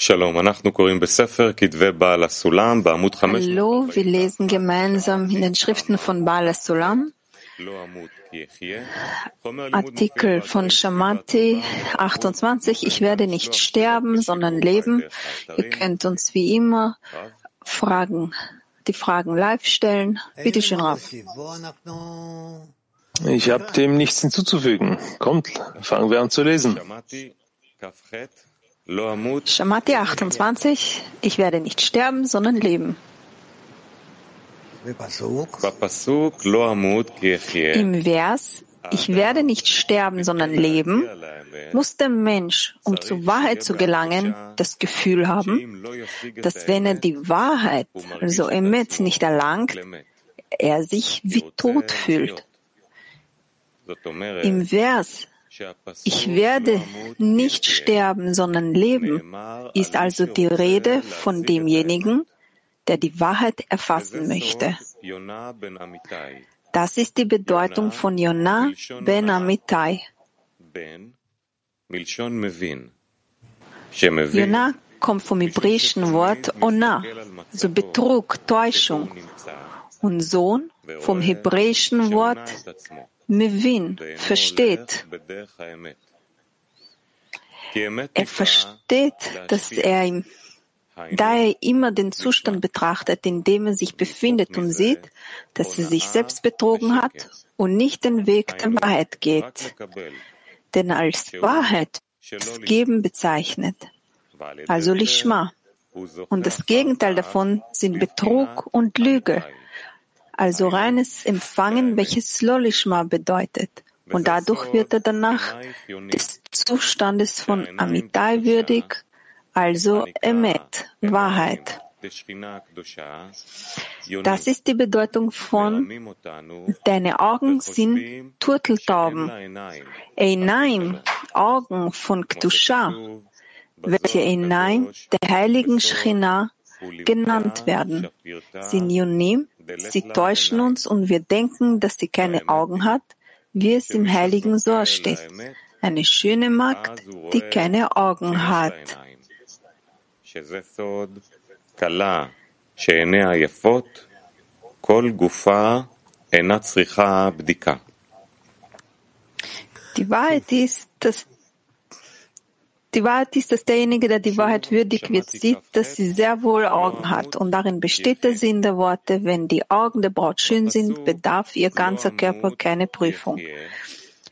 Hallo, wir lesen gemeinsam in den Schriften von Baal Sulam, Artikel von Shamati 28, ich werde nicht sterben, sondern leben. Ihr könnt uns wie immer Fragen, die Fragen live stellen. Bitte schön, Rav. Ich habe dem nichts hinzuzufügen. Kommt, fangen wir an zu lesen. Shamati 28, ich werde nicht sterben, sondern leben. Im Vers, ich werde nicht sterben, sondern leben, muss der Mensch, um zur Wahrheit zu gelangen, das Gefühl haben, dass wenn er die Wahrheit, also Emet, nicht erlangt, er sich wie tot fühlt. Im Vers, ich werde nicht sterben, sondern leben, ist also die Rede von demjenigen, der die Wahrheit erfassen möchte. Das ist die Bedeutung von Yonah ben Amitai. Yonah kommt vom hebräischen Wort Ona, also Betrug, Täuschung, und Sohn vom hebräischen Wort Mevin versteht. Er versteht, dass er, da er immer den Zustand betrachtet, in dem er sich befindet und sieht, dass er sich selbst betrogen hat und nicht den Weg der Wahrheit geht. Denn als Wahrheit das Geben bezeichnet, also Lishma. Und das Gegenteil davon sind Betrug und Lüge also reines Empfangen, welches Lolishma bedeutet. Und dadurch wird er danach des Zustandes von Amitai würdig, also Emet, Wahrheit. Das ist die Bedeutung von Deine Augen sind Turteltauben. Einaim, Augen von Ktusha, welche Einaim der heiligen Shechina genannt werden, Yunim, Sie täuschen uns und wir denken, dass sie keine Augen hat, wie es im heiligen Sohr steht. Eine schöne Magd, die keine Augen hat. Die Wahrheit ist, dass die Wahrheit ist, dass derjenige, der die Wahrheit würdig wird, sieht, dass sie sehr wohl Augen hat. Und darin besteht der Sinn der Worte, wenn die Augen der Braut schön sind, bedarf ihr ganzer Körper keine Prüfung.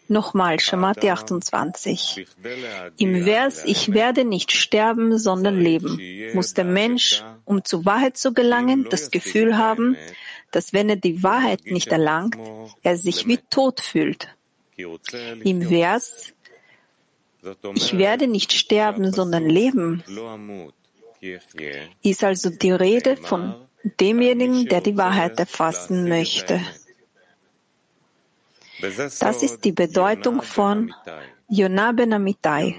Nochmal, Shamati 28. Im Vers, ich werde nicht sterben, sondern leben, muss der Mensch, um zur Wahrheit zu gelangen, das Gefühl haben, dass wenn er die Wahrheit nicht erlangt, er sich wie tot fühlt. Im Vers, ich werde nicht sterben, sondern leben, ist also die Rede von demjenigen, der die Wahrheit erfassen möchte. Das ist die Bedeutung von Yonah ben Amitai.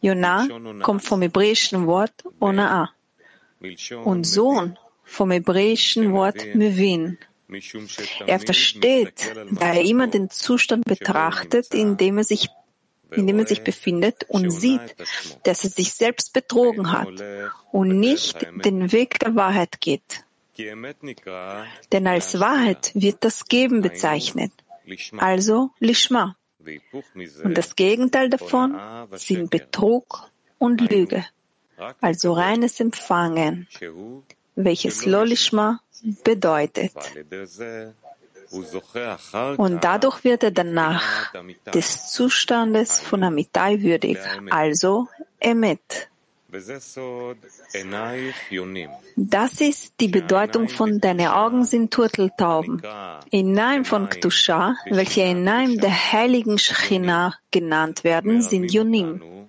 Yonah kommt vom hebräischen Wort Onaa und Sohn vom hebräischen Wort Mevin. Er versteht, da er immer den Zustand betrachtet, in dem er sich in dem er sich befindet und sieht, dass er sich selbst betrogen hat und nicht den Weg der Wahrheit geht. Denn als Wahrheit wird das Geben bezeichnet, also Lishma. Und das Gegenteil davon sind Betrug und Lüge, also reines Empfangen, welches Lolishma bedeutet. Und dadurch wird er danach des Zustandes von Amitai würdig, also Emet. Das ist die Bedeutung von Deine Augen sind Turteltauben. Enaim von Ktusha, welche Enaim der heiligen Shechina genannt werden, sind Yunim.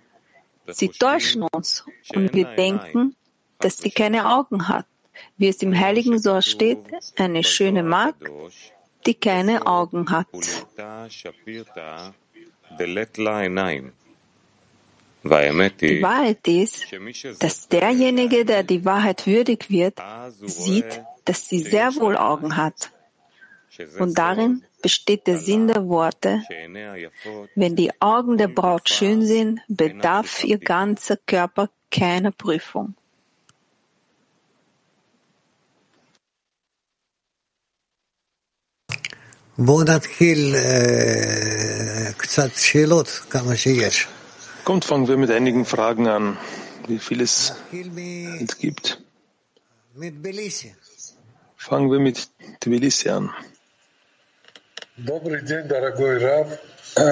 Sie täuschen uns und wir denken, dass sie keine Augen hat. Wie es im heiligen Sohr steht, eine schöne Magd, die keine Augen hat. Die Wahrheit ist, dass derjenige, der die Wahrheit würdig wird, sieht, dass sie sehr wohl Augen hat. Und darin besteht der Sinn der Worte, wenn die Augen der Braut schön sind, bedarf ihr ganzer Körper keine Prüfung. Kommt, fangen wir mit einigen Fragen an, wie viel es gibt. Fangen wir mit Tbilisi an. Добрый день, дорогой Рав,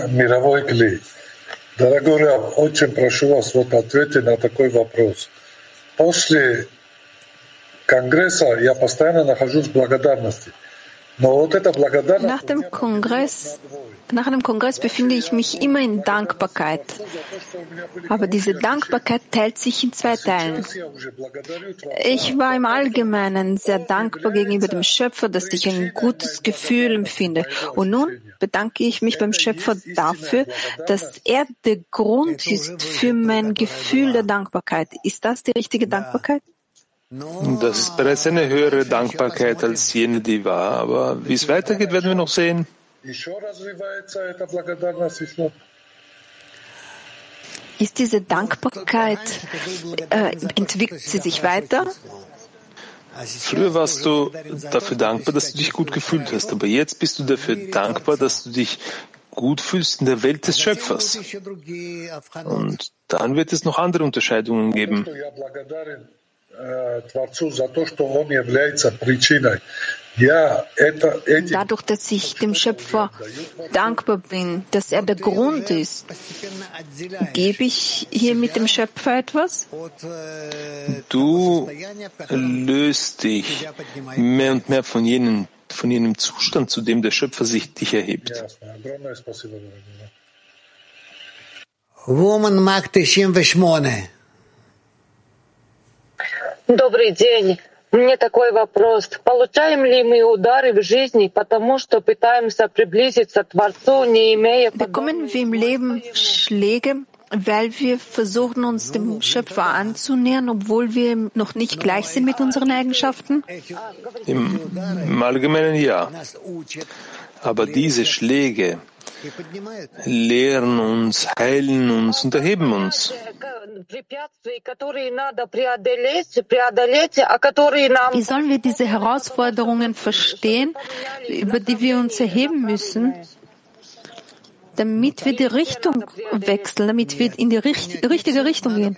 мировой Кли. Дорогой Рав, очень прошу вас вот ответить на такой вопрос. После Конгресса я постоянно нахожусь в благодарности. Nach dem Kongress, nach dem Kongress befinde ich mich immer in Dankbarkeit. Aber diese Dankbarkeit teilt sich in zwei Teilen. Ich war im Allgemeinen sehr dankbar gegenüber dem Schöpfer, dass ich ein gutes Gefühl empfinde. Und nun bedanke ich mich beim Schöpfer dafür, dass er der Grund ist für mein Gefühl der Dankbarkeit. Ist das die richtige Dankbarkeit? Das ist bereits eine höhere Dankbarkeit als jene, die war. Aber wie es weitergeht, werden wir noch sehen. Ist diese Dankbarkeit, äh, entwickelt sie sich weiter? Früher warst du dafür dankbar, dass du dich gut gefühlt hast, aber jetzt bist du dafür dankbar, dass du dich gut fühlst in der Welt des Schöpfers. Und dann wird es noch andere Unterscheidungen geben. Dadurch, dass ich dem Schöpfer dankbar bin, dass er der Grund ist, gebe ich hier mit dem Schöpfer etwas? Du löst dich mehr und mehr von jenem, von jenem Zustand, zu dem der Schöpfer sich dich erhebt. Woman Mark 98. Добрый день. Мне такой вопрос. Получаем ли мы удары в жизни, потому что пытаемся приблизиться к Творцу, не имея Bekommen wir im Leben Schläge, weil wir versuchen, uns dem Schöpfer anzunähern, obwohl wir noch nicht gleich sind mit unseren Eigenschaften? Im, im Allgemeinen ja. Aber diese Schläge lehren uns, heilen uns und erheben uns. Wie sollen wir diese Herausforderungen verstehen, über die wir uns erheben müssen, damit wir die Richtung wechseln, damit wir in die richtige Richtung gehen?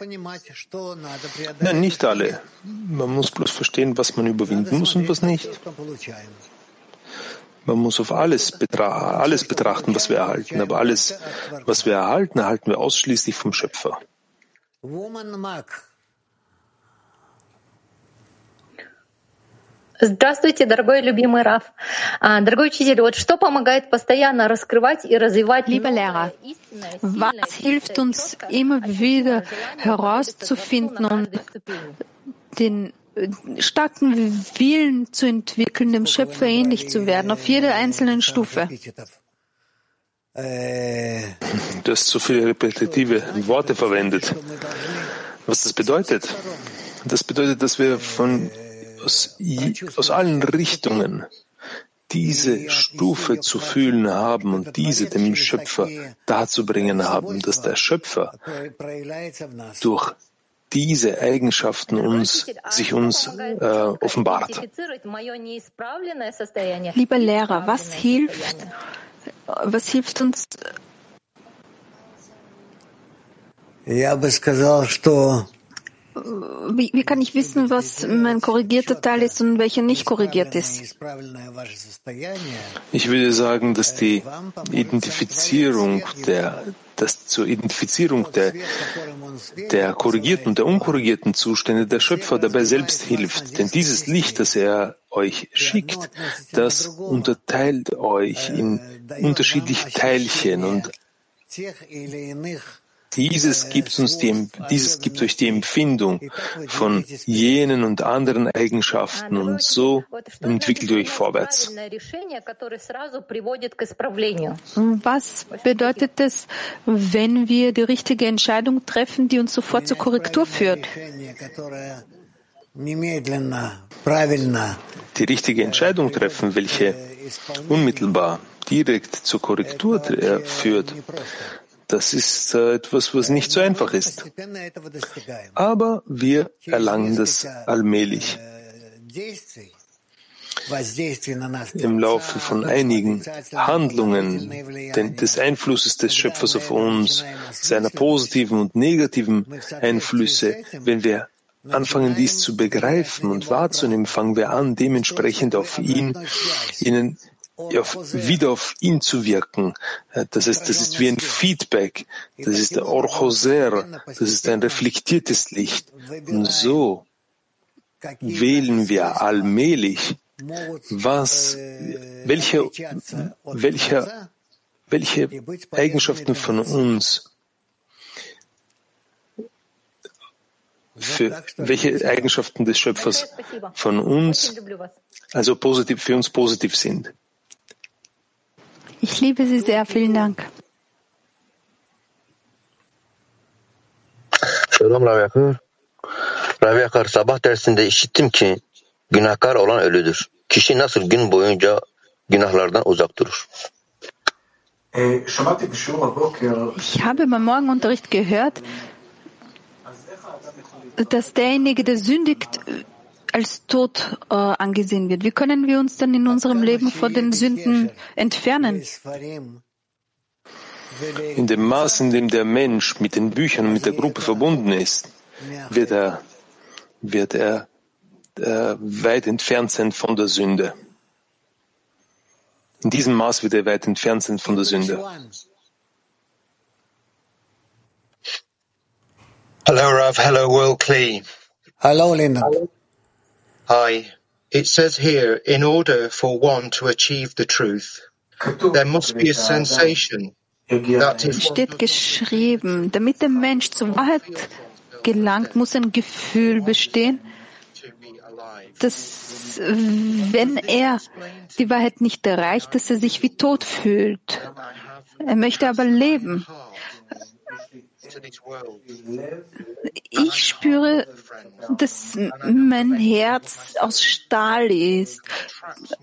Nein, nicht alle. Man muss bloß verstehen, was man überwinden muss und was nicht. Man muss auf alles, betra alles betrachten, was wir erhalten. Aber alles, was wir erhalten, erhalten wir ausschließlich vom Schöpfer. Здравствуйте, дорогой любимый Раф. Дорогой учитель, вот что помогает постоянно раскрывать и развивать Lieber Lehrer, was hilft uns immer wieder herauszufinden und den starken Willen zu entwickeln, dem Schöpfer ähnlich zu werden, auf jeder einzelnen Stufe. Du hast so viele repetitive Worte verwendet. Was das bedeutet? Das bedeutet, dass wir von, aus, aus allen Richtungen diese Stufe zu fühlen haben und diese dem Schöpfer darzubringen haben, dass der Schöpfer durch diese Eigenschaften uns, sich uns äh, offenbart. Lieber Lehrer, was hilft, was hilft uns? Я бы сказал, что wie, wie, kann ich wissen, was mein korrigierter Teil ist und welcher nicht korrigiert ist? Ich würde sagen, dass die Identifizierung der, dass zur Identifizierung der, der korrigierten und der unkorrigierten Zustände der Schöpfer dabei selbst hilft. Denn dieses Licht, das er euch schickt, das unterteilt euch in unterschiedliche Teilchen und dieses gibt uns die, dieses gibt euch die Empfindung von jenen und anderen Eigenschaften und so entwickelt ihr euch vorwärts. Was bedeutet es, wenn wir die richtige Entscheidung treffen, die uns sofort zur Korrektur führt? Die richtige Entscheidung treffen, welche unmittelbar direkt zur Korrektur führt, Das ist äh, etwas, was nicht so einfach ist. Aber wir erlangen das allmählich. Im Laufe von einigen Handlungen des Einflusses des Schöpfers auf uns, seiner positiven und negativen Einflüsse, wenn wir anfangen, dies zu begreifen und wahrzunehmen, fangen wir an, dementsprechend auf ihn, ihnen auf, wieder auf ihn zu wirken. Das ist, das ist wie ein Feedback. Das ist der Orchoser. Das ist ein reflektiertes Licht. Und so wählen wir allmählich, was, welche, welche, welche Eigenschaften von uns für welche Eigenschaften des Schöpfers von uns, also positiv für uns positiv sind. Ich liebe Sie sehr. Vielen Dank. Selam Ravi Akar. Ravi Akar sabah dersinde işittim ki günahkar olan ölüdür. Kişi nasıl gün boyunca günahlardan uzak durur? Ich habe beim Morgenunterricht gehört, dass derjenige, der sündigt, als tot äh, angesehen wird. Wie können wir uns dann in unserem Leben vor den Sünden entfernen? In dem Maß, in dem der Mensch mit den Büchern und mit der Gruppe verbunden ist, wird er, wird er äh, weit entfernt sein von der Sünde. In diesem Maß wird er weit entfernt sein von der Sünde. Hello, Rav. Hello, Will Klee. Hello, Linda. Hi. It says here, in order for one to achieve the truth, there must be a sensation if Steht geschrieben, damit der Mensch zur Wahrheit gelangt, muss ein Gefühl bestehen, dass wenn er die Wahrheit nicht erreicht, dass er sich wie tot fühlt. Er möchte aber leben. Ich spüre, dass mein Herz aus Stahl ist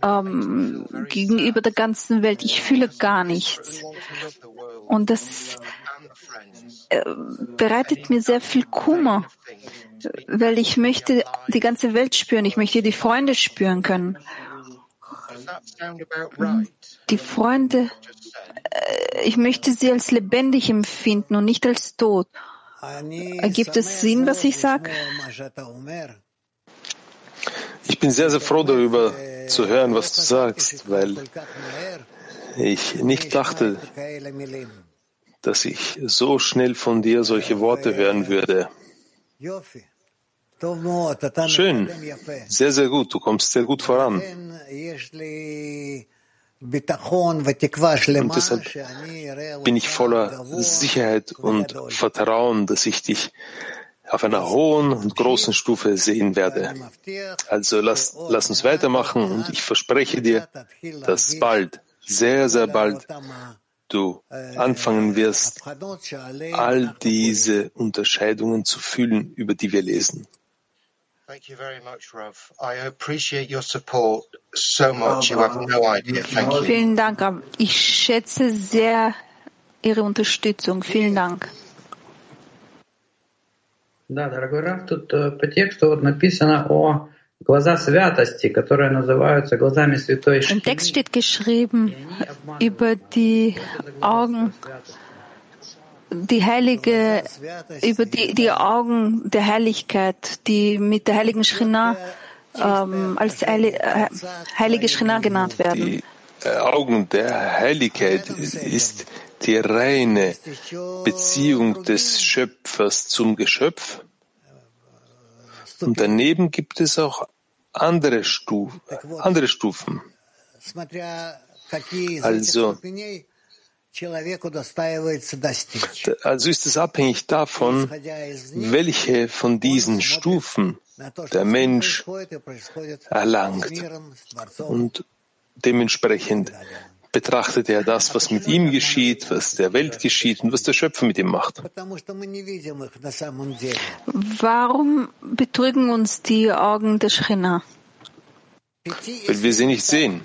ähm, gegenüber der ganzen Welt. Ich fühle gar nichts. Und das äh, bereitet mir sehr viel Kummer, weil ich möchte die ganze Welt spüren. Ich möchte die Freunde spüren können. Die Freunde, äh, ich möchte sie als lebendig empfinden und nicht als tot. Ergibt es Sinn, was ich sage? Ich bin sehr, sehr froh darüber zu hören, was du sagst, weil ich nicht dachte, dass ich so schnell von dir solche Worte hören würde. Schön, sehr, sehr gut. Du kommst sehr gut voran. Und deshalb bin ich voller Sicherheit und Vertrauen, dass ich dich auf einer hohen und großen Stufe sehen werde. Also lass, lass uns weitermachen und ich verspreche dir, dass bald, sehr, sehr bald, du anfangen wirst, all diese Unterscheidungen zu fühlen, über die wir lesen. Thank you very much, Rav. I appreciate your support so much. You have no idea. Thank you. Vielen Dank. Rav. Ich schätze sehr Ihre Unterstützung. Vielen Dank. Да, дорогой Раф, тут э, по тексту вот написано о глаза святости, которые называются глазами святой Im Text steht geschrieben über die Augen, die heilige, über die, die Augen der Heiligkeit, die mit der heiligen Schrina ähm, als heilige, äh, heilige Schrina genannt werden. Die äh, Augen der Heiligkeit ist die reine Beziehung des Schöpfers zum Geschöpf. Und daneben gibt es auch andere, Stuf andere Stufen. Also, also ist es abhängig davon, welche von diesen Stufen der Mensch erlangt. Und dementsprechend betrachtet er das, was mit ihm geschieht, was der Welt geschieht und was der Schöpfer mit ihm macht. Warum betrügen uns die Augen der Schrina? Weil wir sie nicht sehen.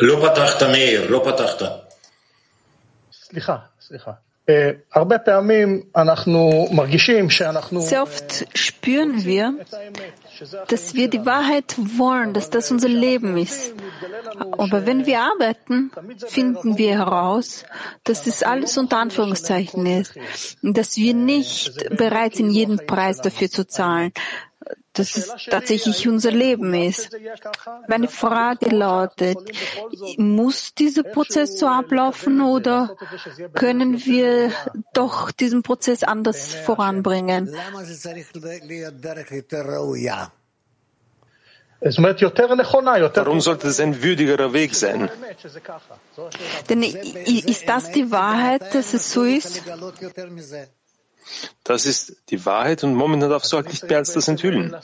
לא פתחת, מאיר, לא פתחת. סליחה, סליחה. הרבה פעמים אנחנו מרגישים שאנחנו... Sehr oft spüren wir, dass wir die Wahrheit wollen, dass das unser Leben ist. Aber wenn wir arbeiten, finden wir heraus, dass es alles unter Anführungszeichen ist, dass wir nicht bereit sind, jeden Preis dafür zu zahlen, dass es tatsächlich unser Leben ist. Meine Frage lautet, muss dieser Prozess so ablaufen oder können wir doch diesen Prozess anders voranbringen? Warum sollte es ein würdigerer Weg sein? Denn ist das die Wahrheit, dass es so ist? Das ist die Wahrheit und momentan darfst du halt nicht mehr als das enthüllen.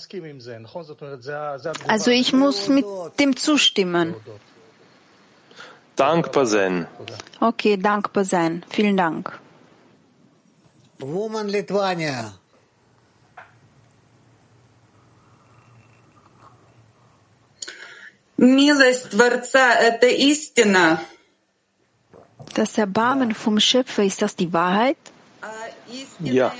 Also ich muss mit dem zustimmen. Dankbar sein. Okay, dankbar sein. Vielen Dank. Woman Lithuania. Милость Творца — это истина. Das Erbarmen vom Schöpfer, ist das die Wahrheit? Ja.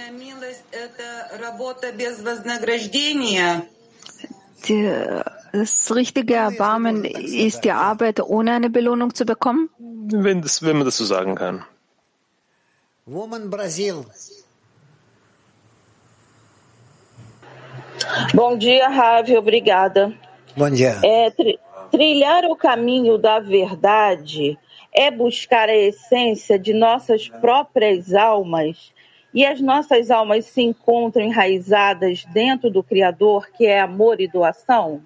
Das richtige Erbarmen ist die Arbeit, ohne eine Belohnung zu bekommen? Wenn, das, wenn man das so sagen kann. Woman Brasil. Bom dia, Ravi, obrigada. Bom dia. É, tri trilhar o caminho da verdade é buscar a essência de nossas próprias almas e as nossas almas se encontram enraizadas dentro do Criador, que é amor e doação?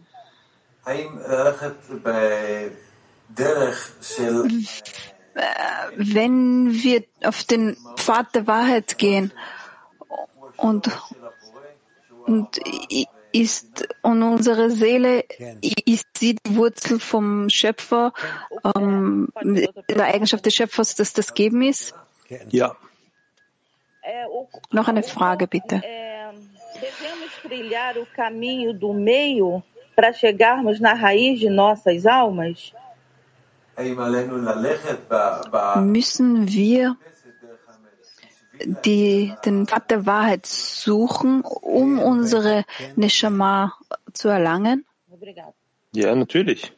Wenn wir auf den Pfad der Wahrheit gehen und, und ist und unsere Seele ist sie die Wurzel vom Schöpfer, ähm, der Eigenschaft des Schöpfers, dass das Geben ist? Ja. Noch eine Frage, bitte. Devemos trilhar o caminho do meio para chegarmos na raiz de nossas almas? Müssen wir die, den Pfad der Wahrheit suchen, um unsere Neshama zu erlangen? Ja, natürlich.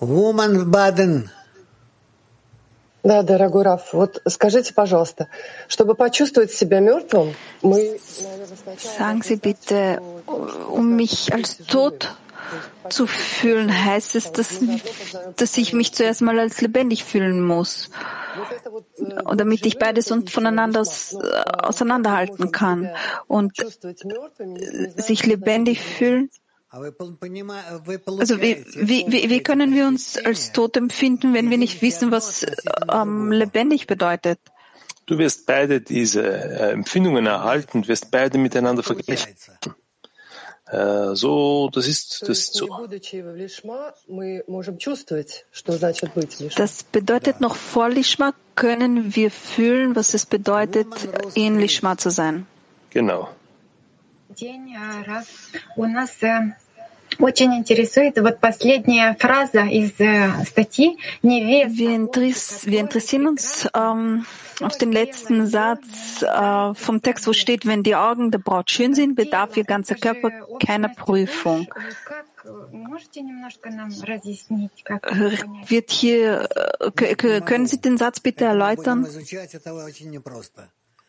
Woman Baden. Да, дорогой Раф, вот скажите, пожалуйста, чтобы почувствовать себя мертвым, мы, наверное, сначала... Sagen Sie bitte, um mich als tot zu fühlen, heißt es, dass, dass ich mich zuerst mal als lebendig fühlen muss. Und damit ich beides und voneinander aus, auseinanderhalten kann. Und sich lebendig fühlen. also wie, wie, wie können wir uns als tot empfinden, wenn wir nicht wissen, was ähm, lebendig bedeutet? Du wirst beide diese äh, Empfindungen erhalten, wirst beide miteinander vergleichen. Äh, so, das ist, das ist so. Das bedeutet, noch vor Lishma können wir fühlen, was es bedeutet, in Lishma zu sein. Genau. Wir, wir interessieren uns ähm, auf den letzten Satz äh, vom Text, wo steht, wenn die Augen der Braut schön sind, bedarf ihr ganzer Körper keiner Prüfung. Wird hier, äh, können Sie den Satz bitte erläutern?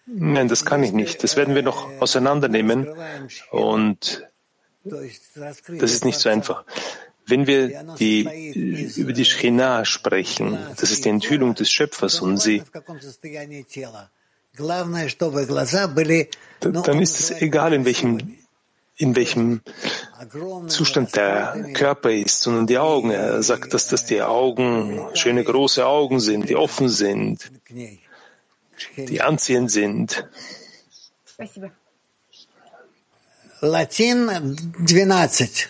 Nein, das kann ich nicht. Das werden wir noch auseinandernehmen und das ist nicht so einfach. Wenn wir die, über die Schchina sprechen, das ist die Enthüllung des Schöpfers und sie, dann ist es egal, in welchem, in welchem Zustand der Körper ist, sondern die Augen. Er sagt, dass das die Augen schöne große Augen sind, die offen sind, die anziehend sind. Latin 12.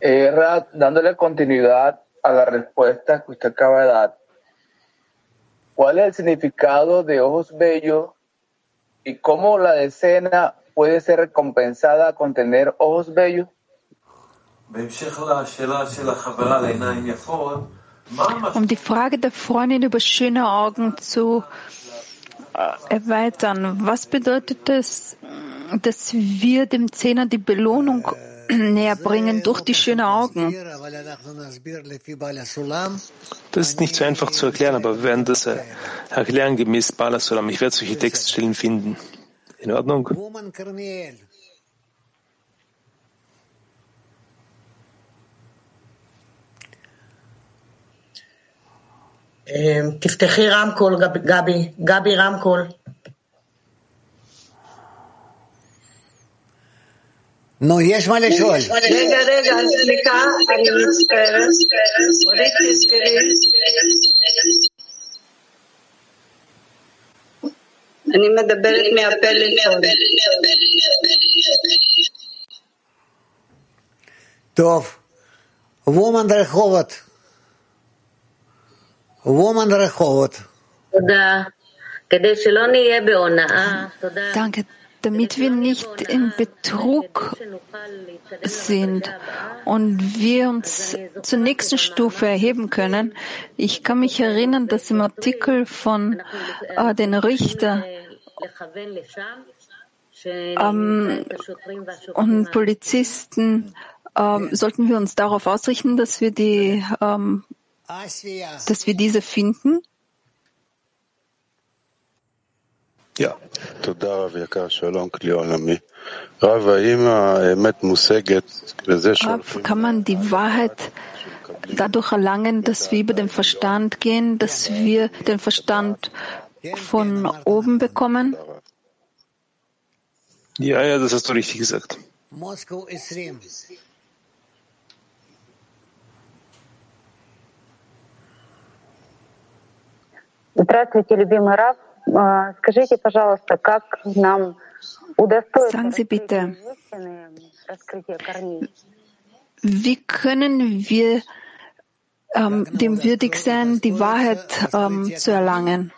Eh, dándole continuidad a la respuesta que usted acaba de dar, ¿cuál es el significado de ojos bellos y cómo la decena puede ser recompensada con tener ojos bellos? Um die Frage der Freundin über schöne Augen zu erweitern, was bedeutet es, dass wir dem Zehner die Belohnung näher bringen durch die schönen Augen? Das ist nicht so einfach zu erklären, aber wir werden das erklären gemäß Bala Solam. Ich werde solche Textstellen finden. In Ordnung? תפתחי רמקול, גבי, גבי רמקול. נו, יש מה לשאול. רגע, רגע, סליחה, אני מצטערת. אורית, תסגרי. אני מדברת מהפלאפון. טוב, וומן רחובות. Danke, damit wir nicht in Betrug sind und wir uns zur nächsten Stufe erheben können. Ich kann mich erinnern, dass im Artikel von äh, den Richter ähm, und Polizisten ähm, sollten wir uns darauf ausrichten, dass wir die, ähm, dass wir diese finden. Ja. Kann man die Wahrheit dadurch erlangen, dass wir über den Verstand gehen, dass wir den Verstand von oben bekommen? Ja, ja, das hast du richtig gesagt. Здравствуйте, любимый Рав. Скажите, пожалуйста, как нам удостоиться Sagen Sie bitte, wie können wir ähm, dem würdig sein, die Wahrheit ähm, zu erlangen?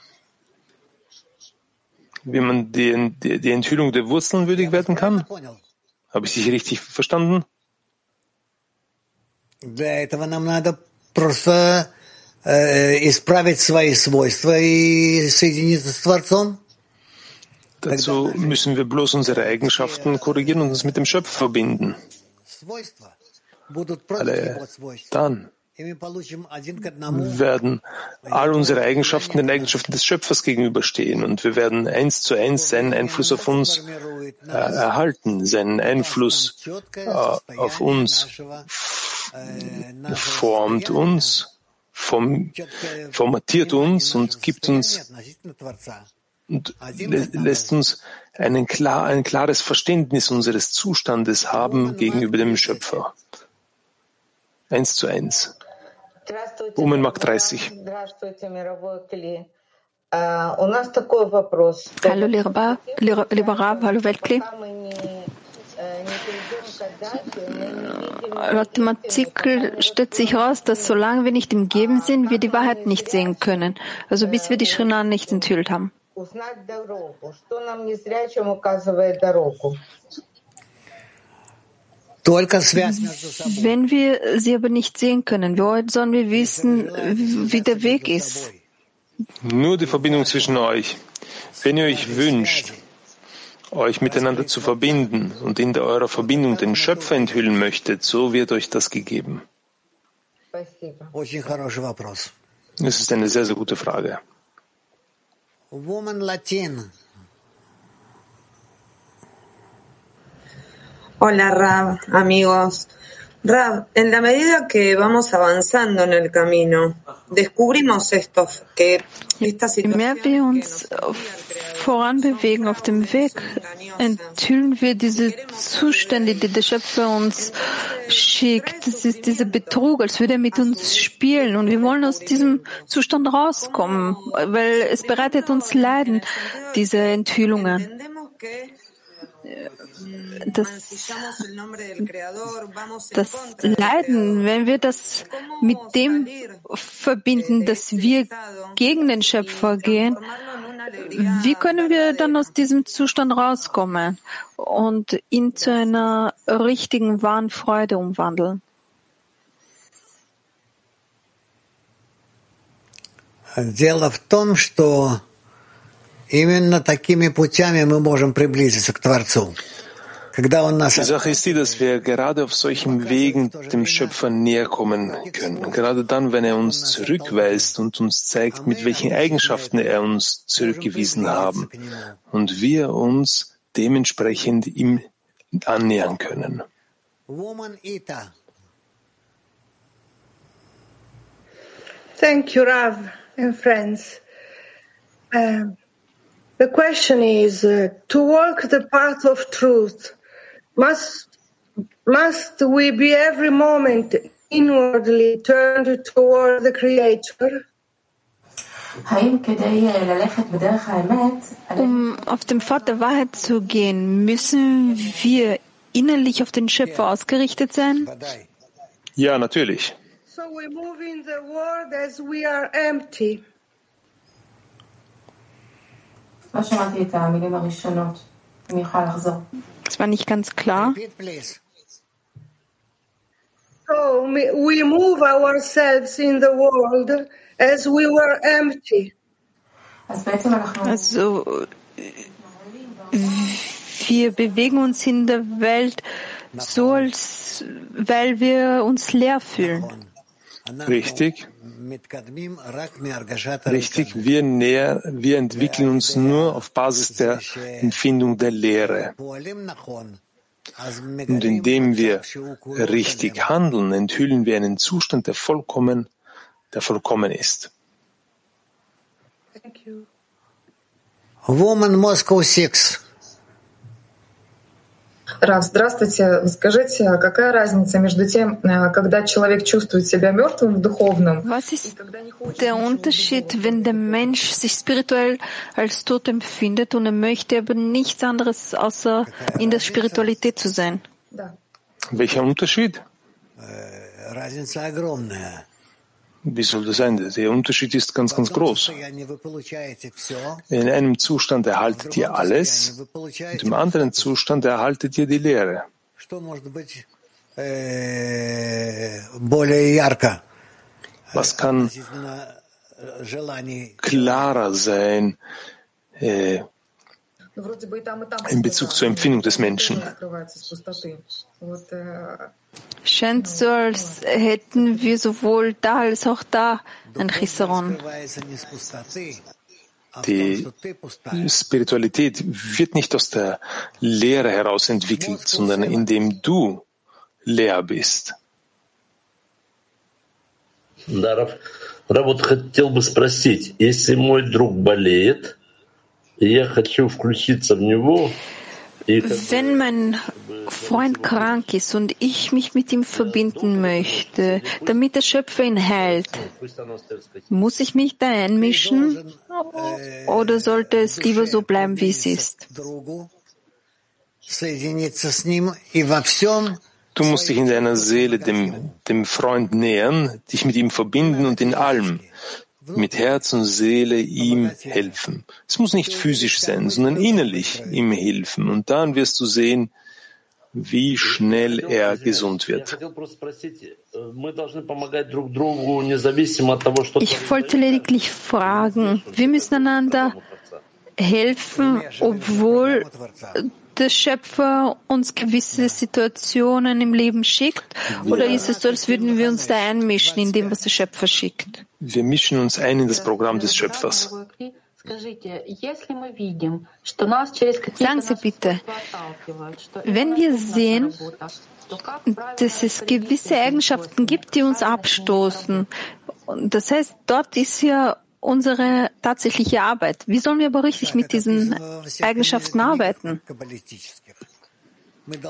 Wie man die, die, die Enthüllung der Wurzeln würdig werden kann? Habe ich dich richtig verstanden? Для этого нам надо просто э, исправить свои свойства и соединиться с Творцом. Dazu müssen wir bloß unsere Eigenschaften korrigieren und uns mit dem Schöpfer verbinden. Свойства будут против Alle его свойств. dann И мы получим один к одному. werden all unsere Eigenschaften den Eigenschaften des Schöpfers gegenüberstehen und wir werden eins zu eins seinen Einfluss auf uns äh, erhalten, seinen Einfluss äh, auf uns f- formt uns, vom, formatiert uns und gibt uns und lässt uns klar, ein klares Verständnis unseres Zustandes haben gegenüber dem Schöpfer. Eins zu eins. Omen Mark 30. Hallo, lieber, lieber Rab, hallo Weltkli. Mathematik stellt sich heraus, dass solange wir nicht im Geben sind, wir die Wahrheit nicht sehen können. Also bis wir die Shrina nicht enthüllt haben. Wenn wir sie aber nicht sehen können, wie sollen wir wissen, wie der Weg ist? Nur die Verbindung zwischen euch. Wenn ihr euch wünscht, euch miteinander zu verbinden und in eurer Verbindung den Schöpfer enthüllen möchtet, so wird euch das gegeben. Das ist eine sehr, sehr gute Frage. Woman Latin. Hola Rab, amigos. Rab, en la medida que vamos avanzando en el camino, descubrimos esto, que esta situación voranbewegen auf dem Weg, enthüllen wir diese Zustände, die der Schöpfer uns schickt. Das ist dieser Betrug, als würde er mit uns spielen. Und wir wollen aus diesem Zustand rauskommen, weil es bereitet uns Leiden, diese Enthüllungen entendemos que Das, mancillamos el nombre del Creador, vamos en das contra del Leiden, wenn wir das mit dem verbinden, dass wir gegen den Schöpfer gehen, Wie können wir dann aus diesem Zustand rauskommen und ihn zu einer richtigen wahren Freude umwandeln? Дело в том, что именно такими путями мы можем приблизиться к Творцу. Die Sache ist die, dass wir gerade auf solchen Wegen dem Schöpfer näher kommen können. Gerade dann, wenn er uns zurückweist und uns zeigt, mit welchen Eigenschaften er uns zurückgewiesen haben und wir uns dementsprechend ihm annähern können. Thank you, Rav and friends. Um, the question is uh, to walk the path of truth. Must, must we be every moment inwardly turned toward the Creator? Um auf dem Pfad der Wahrheit zu gehen, müssen wir innerlich auf den Schöpfer ausgerichtet sein? Ja, natürlich. So we move in the empty. Das war nicht ganz klar. So we move ourselves in the world as we were empty. Also wir bewegen uns in der Welt so, als weil wir uns leer fühlen. Richtig. Richtig, wir, näher, wir entwickeln uns nur auf Basis der Empfindung der Lehre. Und indem wir richtig handeln, enthüllen wir einen Zustand, der vollkommen, der vollkommen ist. Woman Moscow 6. Рав, здравствуйте. Скажите, какая разница между тем, когда человек чувствует себя мертвым в духовном? Was ist der Unterschied, wenn der Mensch sich spirituell als tot empfindet und er möchte aber nichts anderes, außer in der Spiritualität zu sein? Да. Welcher Unterschied? Разница огромная. Wie soll das sein? Der Unterschied ist ganz, ganz groß. In einem Zustand erhaltet ihr alles und im anderen Zustand erhaltet ihr die Lehre. Was kann klarer sein äh, in Bezug zur Empfindung des Menschen? Scheint so, als hätten wir sowohl da als auch da ein Chisaron. Die Spiritualität wird nicht aus der Lehre heraus entwickelt, sondern indem du leer bist. Да, Рав, вот хотел бы спросить, если мой друг болеет, wenn mein Freund krank ist und ich mich mit ihm verbinden möchte, damit der Schöpfer ihn heilt, muss ich mich da einmischen? Oder sollte es lieber so bleiben, wie es ist? Du musst dich in deiner Seele dem, dem Freund nähern, dich mit ihm verbinden und in allem, mit Herz und Seele ihm helfen. Es muss nicht physisch sein, sondern innerlich ihm helfen. Und dann wirst du sehen, wie schnell er gesund wird. Ich wollte lediglich fragen, wir müssen einander helfen, obwohl der Schöpfer uns gewisse Situationen im Leben schickt? Oder ist es so, als würden wir uns da einmischen in dem, was der Schöpfer schickt? Wir mischen uns ein in das Programm des Schöpfers. Sagen Sie bitte, wenn wir sehen, dass es gewisse Eigenschaften gibt, die uns abstoßen, das heißt, dort ist ja unsere tatsächliche Arbeit. Wie sollen wir aber richtig mit diesen Eigenschaften arbeiten?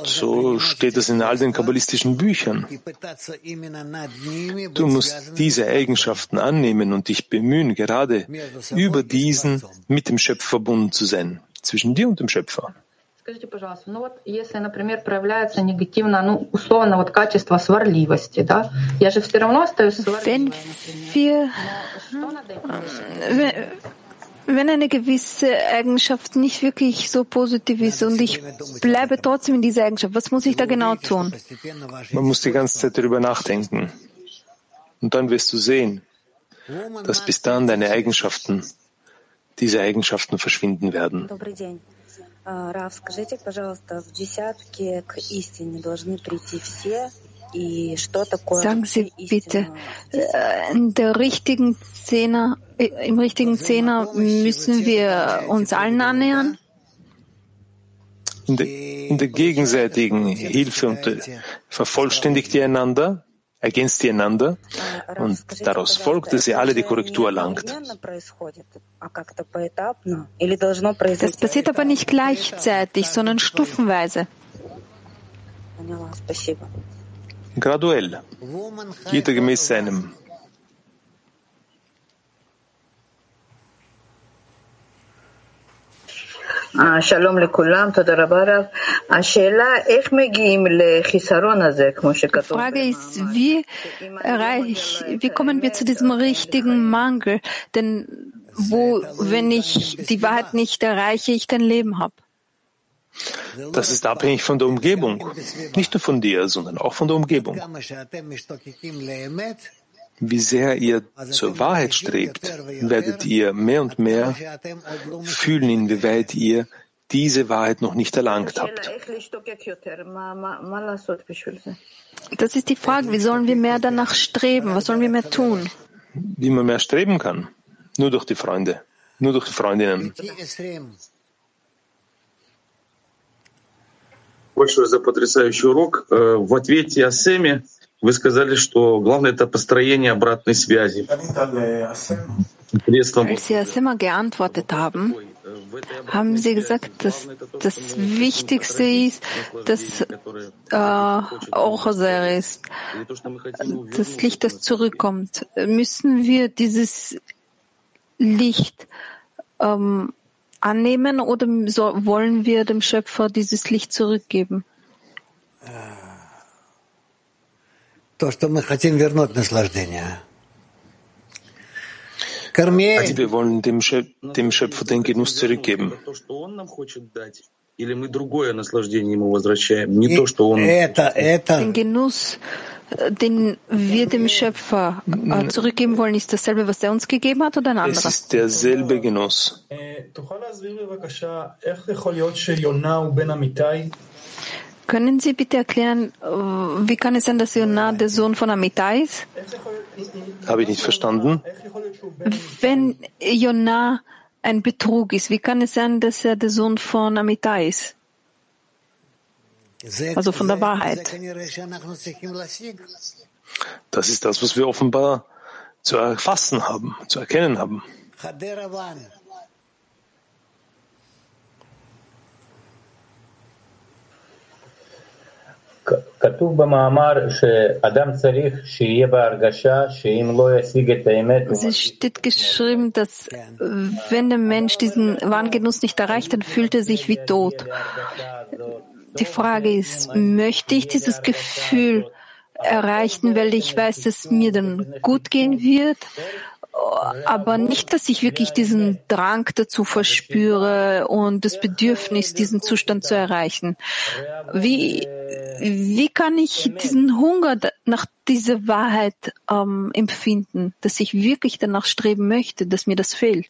So steht es in all den kabbalistischen Büchern. Du musst diese Eigenschaften annehmen und dich bemühen, gerade über diesen mit dem Schöpfer verbunden zu sein, zwischen dir und dem Schöpfer. Скажите, пожалуйста, ну вот если, например, проявляется негативно, ну, условно, вот качество сварливости, да, я же все равно остаюсь сварливой, Wenn wir, wenn eine gewisse Eigenschaft nicht wirklich so positiv ist und ich bleibe trotzdem in dieser Eigenschaft, was muss ich da genau tun? Man muss die ganze Zeit darüber nachdenken. Und dann wirst du sehen, dass bis dann deine Eigenschaften, diese Eigenschaften verschwinden werden. Рав, скажите, пожалуйста, в десятке к истине должны прийти все, Sagen Sie bitte, äh, in der richtigen Zehner, äh, im richtigen Zehner müssen wir uns allen annähern? In der, in der gegenseitigen Hilfe und vervollständigt ihr einander, ergänzt ihr einander und daraus folgt, dass ihr alle die Korrektur erlangt. Das passiert aber nicht gleichzeitig, sondern stufenweise graduell, jeder gemäß seinem. שלום לכולם, תודה רבה רב. השאלה איך מגיעים לחיסרון הזה, כמו שכתוב. Frage ist, wie, erreich, wie kommen wir zu diesem richtigen Mangel? Denn wo, wenn ich die Wahrheit nicht erreiche, ich kein Leben habe? Das ist abhängig von der Umgebung. Nicht nur von dir, sondern auch von der Umgebung. Wie sehr ihr zur Wahrheit strebt, werdet ihr mehr und mehr fühlen, inwieweit ihr diese Wahrheit noch nicht erlangt habt. Das ist die Frage, wie sollen wir mehr danach streben? Was sollen wir mehr tun? Wie man mehr streben kann? Nur durch die Freunde, nur durch die Freundinnen. Большое за потрясающий урок. В ответе о Сэме вы сказали, что главное это построение обратной связи. Als Sie Asema geantwortet haben, haben Sie gesagt, dass das Wichtigste ist, dass äh, Orchaser ist, das Licht, das zurückkommt. Müssen wir dieses Licht ähm, annehmen oder so wollen wir dem Schöpfer dieses Licht zurückgeben? Also wir wollen dem, Schöp dem Schöpfer den Genuss zurückgeben. Den Genuss den wir dem Schöpfer äh, zurückgeben wollen, ist dasselbe, was er uns gegeben hat oder ein anderer? Es ist derselbe Genuss. Können Sie bitte erklären, äh, wie kann es sein, dass Jonah der Sohn von Amitai ist? Habe ich nicht verstanden. Wenn Jonah ein Betrug ist, wie kann es sein, dass er der Sohn von Amitai ist? Also von der Wahrheit. Das ist das, was wir offenbar zu erfassen haben, zu erkennen haben. Es steht geschrieben, dass wenn der Mensch diesen wahren Genuss nicht erreicht, dann fühlt er sich wie tot. Die Frage ist, möchte ich dieses Gefühl erreichen, weil ich weiß, dass mir dann gut gehen wird, aber nicht, dass ich wirklich diesen Drang dazu verspüre und das Bedürfnis, diesen Zustand zu erreichen. Wie, wie kann ich diesen Hunger nach dieser Wahrheit ähm, empfinden, dass ich wirklich danach streben möchte, dass mir das fehlt?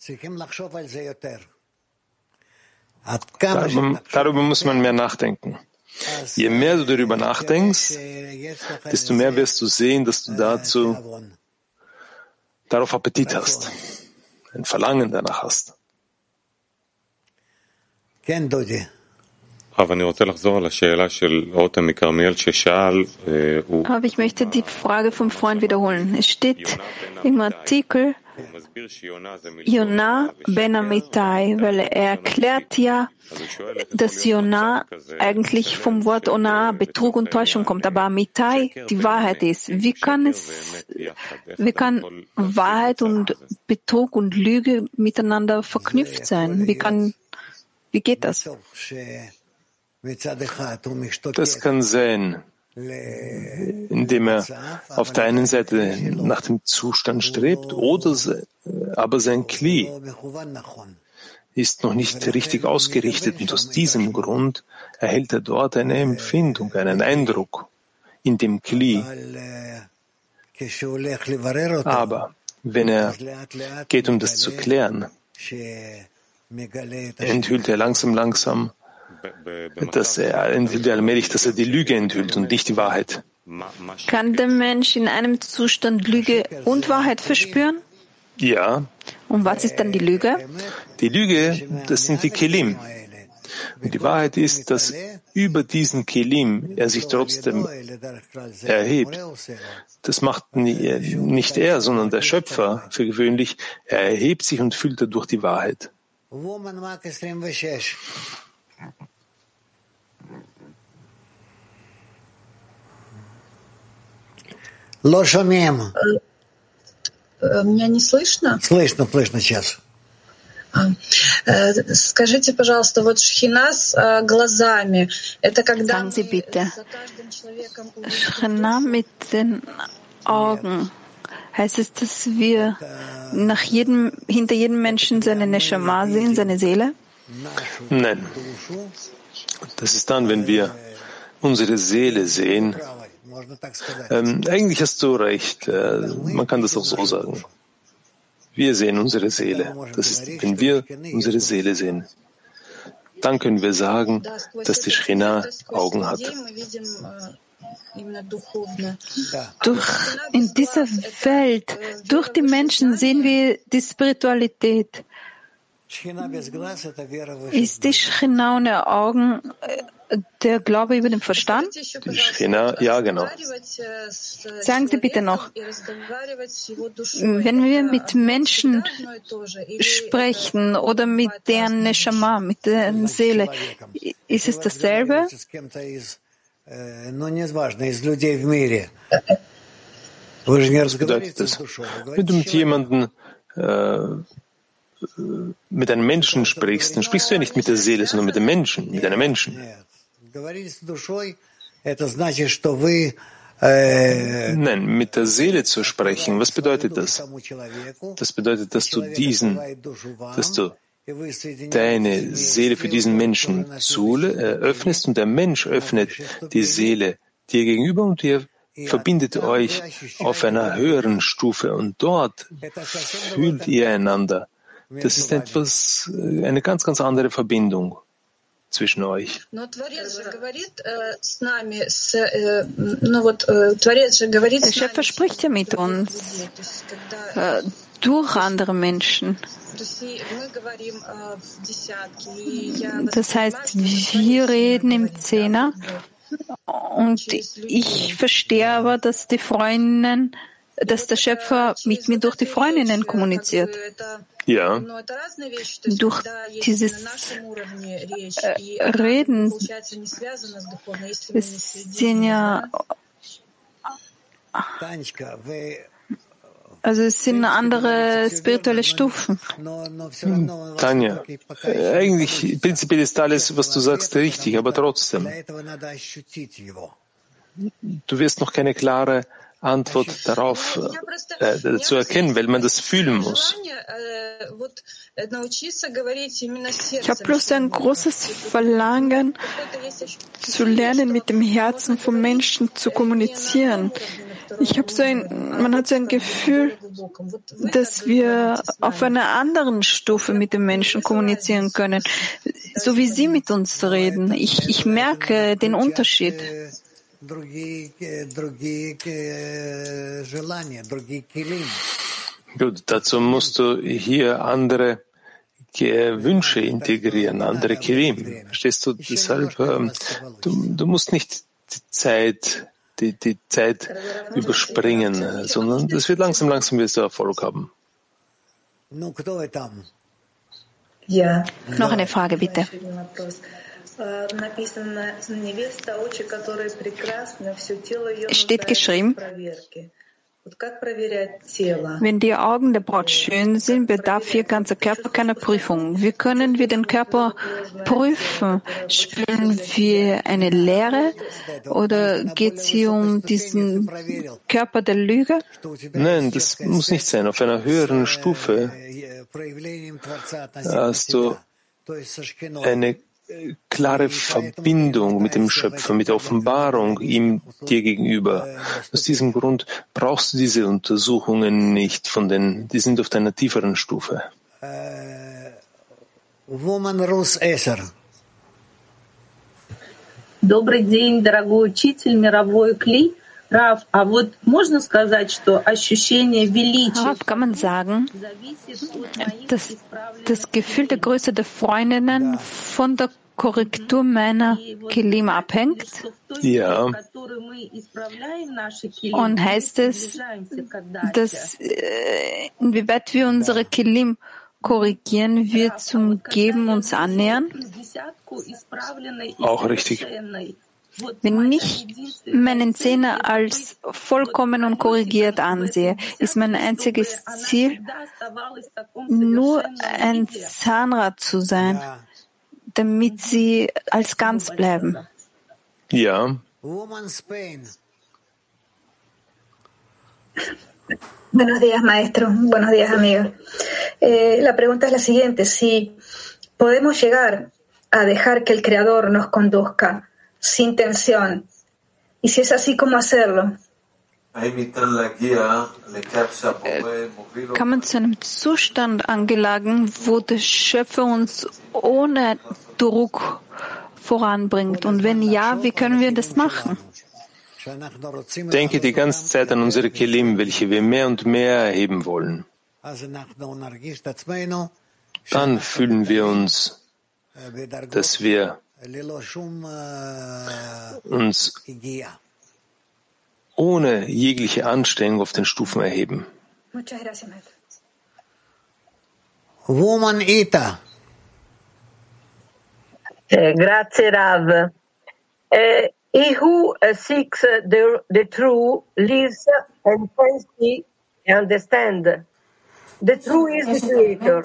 Darüber, darüber muss man mehr nachdenken. Je mehr du darüber nachdenkst, desto mehr wirst du sehen, dass du dazu darauf Appetit hast, ein Verlangen danach hast. Aber ich möchte die Frage vom Freund wiederholen. Es steht im Artikel, Jonah ben Amitai, weil er erklärt ja, dass Jonah eigentlich vom Wort Ona Betrug und Täuschung kommt, aber Amitai die Wahrheit ist. Wie kann es, wie kann Wahrheit und Betrug und Lüge miteinander verknüpft sein? Wie kann, wie geht das? Das kann sein, indem er auf der einen Seite nach dem Zustand strebt oder aber sein Kli ist noch nicht richtig ausgerichtet und aus diesem Grund erhält er dort eine Empfindung, einen Eindruck in dem Kli. Aber wenn er geht, um das zu klären, enthüllt er langsam, langsam, dass er allmählich, dass er die Lüge enthüllt und nicht die Wahrheit. Kann der Mensch in einem Zustand Lüge und Wahrheit verspüren? Ja. Und was ist dann die Lüge? Die Lüge, das sind die Kelim. Und die Wahrheit ist, dass über diesen Kelim er sich trotzdem erhebt. Das macht nicht er, sondern der Schöpfer für gewöhnlich. Er erhebt sich und fühlt dadurch die Wahrheit. Лошамем. Меня не слышно? Слышно, слышно сейчас. Скажите, пожалуйста, вот шхина с глазами, это когда Sagen Sie bitte, Schchina mit den Augen, heißt es, dass wir nach jedem, hinter jedem Menschen seine Neshama sehen, seine Seele? Nein. Das ist dann, wenn wir unsere Seele sehen. Ähm, eigentlich hast du recht. Äh, man kann das auch so sagen. Wir sehen unsere Seele. Das ist, wenn wir unsere Seele sehen, dann können wir sagen, dass die Shechina Augen hat. Durch, in dieser Welt, durch die Menschen sehen wir die Spiritualität. Ist die Shechina ohne Augen der Glaube über den Verstand? Die Shechina, ja, genau. Sagen Sie bitte noch, wenn wir mit Menschen sprechen oder mit deren Neshama, mit deren Seele, ist es dasselbe? Was bedeutet das? Wenn du mit jemandem äh, mit einem Menschen sprichst, dann sprichst du ja nicht mit der Seele, sondern mit dem Menschen, mit einem Menschen. Nein, mit der Seele zu sprechen, was bedeutet das? Das bedeutet, dass du diesen, dass du deine Seele für diesen Menschen öffnest und der Mensch öffnet die Seele dir gegenüber und ihr verbindet euch auf einer höheren Stufe und dort fühlt ihr einander. Das ist etwas, äh, eine ganz, ganz andere Verbindung zwischen euch. Der Schöpfer spricht ja mit uns äh, durch andere Menschen. Das heißt, wir reden im Zehner und ich verstehe aber, dass die Freundinnen, dass der Schöpfer mit mir durch die Freundinnen kommuniziert. Ja. Durch dieses äh, Reden, sind ja, also es sind andere spirituelle Stufen. Tanja, eigentlich prinzipiell ist alles, was du sagst, richtig, aber trotzdem. Du wirst noch keine klare Antwort darauf äh, zu erkennen, weil man das fühlen muss. Ich habe bloß ein großes Verlangen, zu lernen, mit dem Herzen von Menschen zu kommunizieren. Ich habe so ein, man hat so ein Gefühl, dass wir auf einer anderen Stufe mit den Menschen kommunizieren können, so wie sie mit uns reden. Ich, ich merke den Unterschied. Gut, dazu musst du hier andere Wünsche integrieren, andere Kirim. Verstehst du? Deshalb, ähm, du, du musst nicht die Zeit, die, die Zeit überspringen, sondern das wird langsam, langsam wirst du Erfolg haben. Ja. Noch eine Frage, bitte. Es steht geschrieben, Wenn die Augen der Braut schön sind, bedarf ihr ganzer Körper keiner Prüfung. Wie können wir den Körper prüfen? Spüren wir eine Leere oder geht es hier um diesen Körper der Lüge? Nein, das muss nicht sein. Auf einer höheren Stufe hast du eine klare Verbindung mit dem Schöpfer, mit der Offenbarung ihm dir gegenüber. Aus diesem Grund brauchst du diese Untersuchungen nicht von den, die sind auf deiner tieferen Stufe. Добрый день, дорогой учитель, мировой Кли. Darauf kann man sagen, dass das Gefühl der Größe der Freundinnen von der Korrektur meiner Kilim abhängt. Ja. Und heißt es, dass äh, inwieweit wir unsere Kilim korrigieren, wir zum Geben uns annähern? Auch richtig. Wenn ich meinen Zehner als vollkommen und korrigiert ansehe, ist mein einziges Ziel, nur ein Zahnrad zu sein, damit sie als ganz bleiben. Ja. Buenos días, maestro. Buenos días, amigos. Eh, la pregunta es la siguiente: si podemos llegar a dejar que el Creador nos conduzca sin tensión, y si es así, ¿cómo hacerlo? Kann man zu einem Zustand angelangen, wo der Schöpfer uns ohne Druck voranbringt? Und wenn ja, wie können wir das machen? Denke die ganze Zeit an unsere Kelim, welche wir mehr und mehr erheben wollen. Dann fühlen wir uns, dass wir uns ohne jegliche Anstrengung auf den Stufen erheben. Woman Ita. Eh, grazie Rav. Eh, he who uh, seeks the, the true lives and can see and understand. The true is the creator.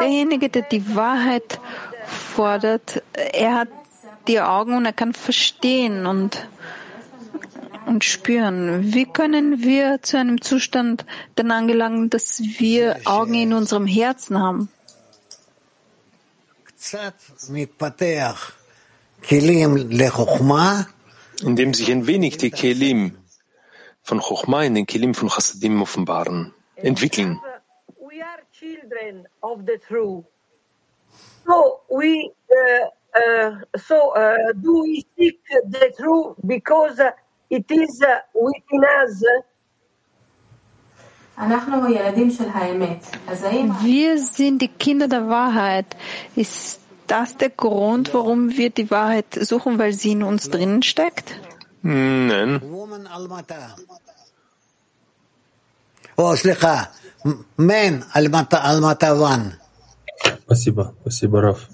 Derjenige, der die Wahrheit fordert, er hat die Augen und er kann verstehen und, und spüren. Wie können wir zu einem Zustand dann angelangen, dass wir Augen in unserem Herzen haben? Indem sich ein wenig die Kelim von Chochma in den Kelim von Chassidim offenbaren, entwickeln. Children of the true. So we uh, uh, so uh, do we seek the truth because it is within us? Wir sind die Kinder der Wahrheit. Ist das der Grund, warum wir die Wahrheit suchen, weil sie in uns drinnen steckt? Nein. Oh, слегка. Мен, Алмата Ван. Спасибо, спасибо, Раф.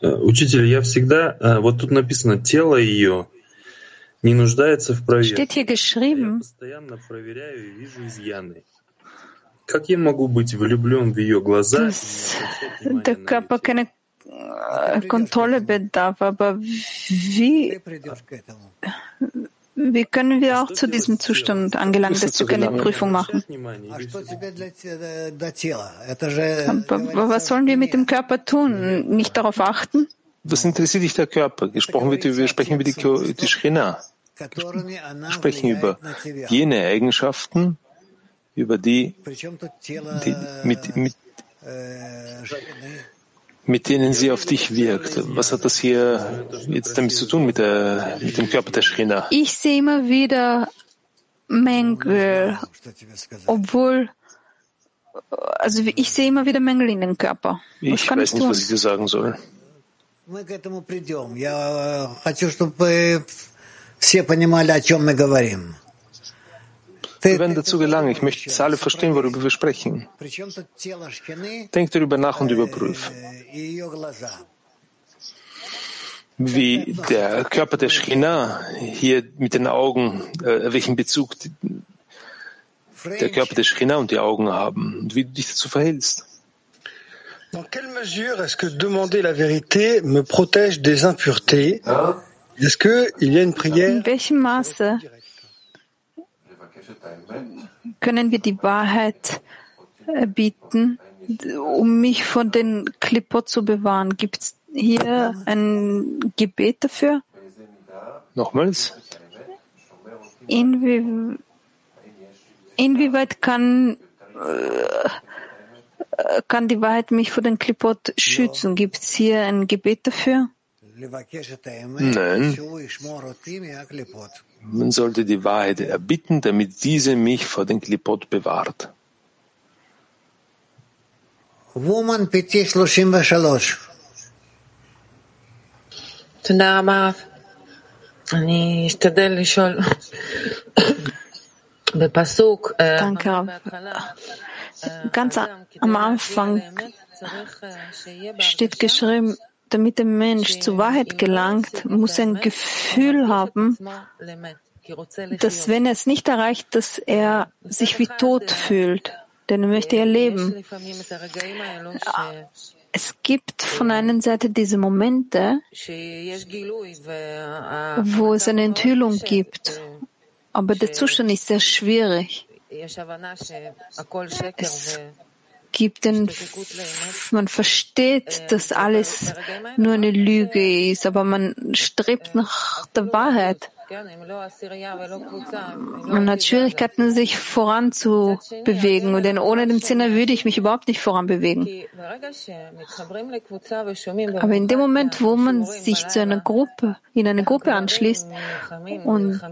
Учитель, я всегда, вот тут написано, тело ее не нуждается в проверке. Я постоянно проверяю и вижу изъяны. Как я могу быть влюблен в ее глаза? Körper keine äh, Kontrolle bedarf. Aber wie, wie können wir auch zu diesem Zustand angelangen, dass wir keine Prüfung machen? Aber was sollen wir mit dem Körper tun? Nicht darauf achten? Was interessiert dich der Körper? Gesprochen wird, wir sprechen über die, die Schrina. Wir sprechen über jene Eigenschaften, über die, die mit, mit, mit denen sie auf dich wirkt. Was hat das hier jetzt damit zu tun mit, der, mit dem Körper der Schrina? Ich sehe immer wieder Mängel, obwohl, also ich sehe immer wieder Mängel in dem Körper. Was ich weiß ich nicht, was ich dir sagen soll. Wir wenn dazu gelangen. Ich möchte jetzt alle verstehen, worüber wir sprechen. Denk darüber nach und überprüf. Wie der Körper der Schchina hier mit den Augen, äh, welchen Bezug der Körper der Schchina und die Augen haben und wie du dich dazu verhältst. Dans quelle mesure est-ce que demander la vérité me protège des impuretés? Est-ce que y a une prière? In welchem Maße können wir die Wahrheit bieten, um mich von den Klippot zu bewahren? Gibt es hier ein Gebet dafür? Nochmals? Inwie, inwieweit kann, äh, kann die Wahrheit mich vor den Klippot schützen? Gibt es hier ein Gebet dafür? Nein. Man sollte die Wahrheit erbitten, damit diese mich vor den Klipot bewahrt. Woman PT 33. תודה רבה. אני אשתדל לשאול בפסוק, Danke. Ganz am Anfang steht geschrieben, damit der Mensch zur Wahrheit gelangt, muss er ein Gefühl haben, dass wenn er es nicht erreicht, dass er sich wie tot fühlt, denn er möchte ja leben. Es gibt von einer Seite diese Momente, wo es eine Enthüllung gibt, aber der Zustand ist sehr schwierig. Es gibt den, man versteht, dass alles nur eine Lüge ist, aber man strebt nach der Wahrheit. Man hat Schwierigkeiten, sich voranzubewegen, denn ohne den Zehner würde ich mich überhaupt nicht voranbewegen. Aber in dem Moment, wo man sich zu einer Gruppe, in eine Gruppe anschließt und,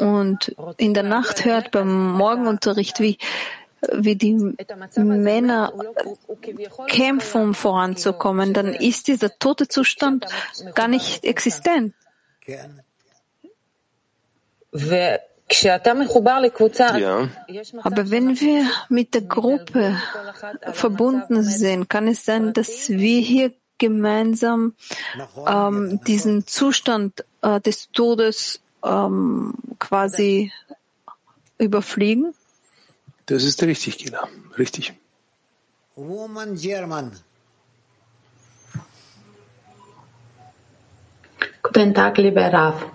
und in der Nacht hört beim Morgenunterricht, wie wie die Männer kämpfen, um voranzukommen, dann ist dieser tote Zustand gar nicht existent. Ja. Aber wenn wir mit der Gruppe verbunden sind, kann es sein, dass wir hier gemeinsam ähm, diesen Zustand äh, des Todes ähm, quasi überfliegen? Das ist richtig, Gila. Richtig. Woman German. Guten Tag, lieber Raf.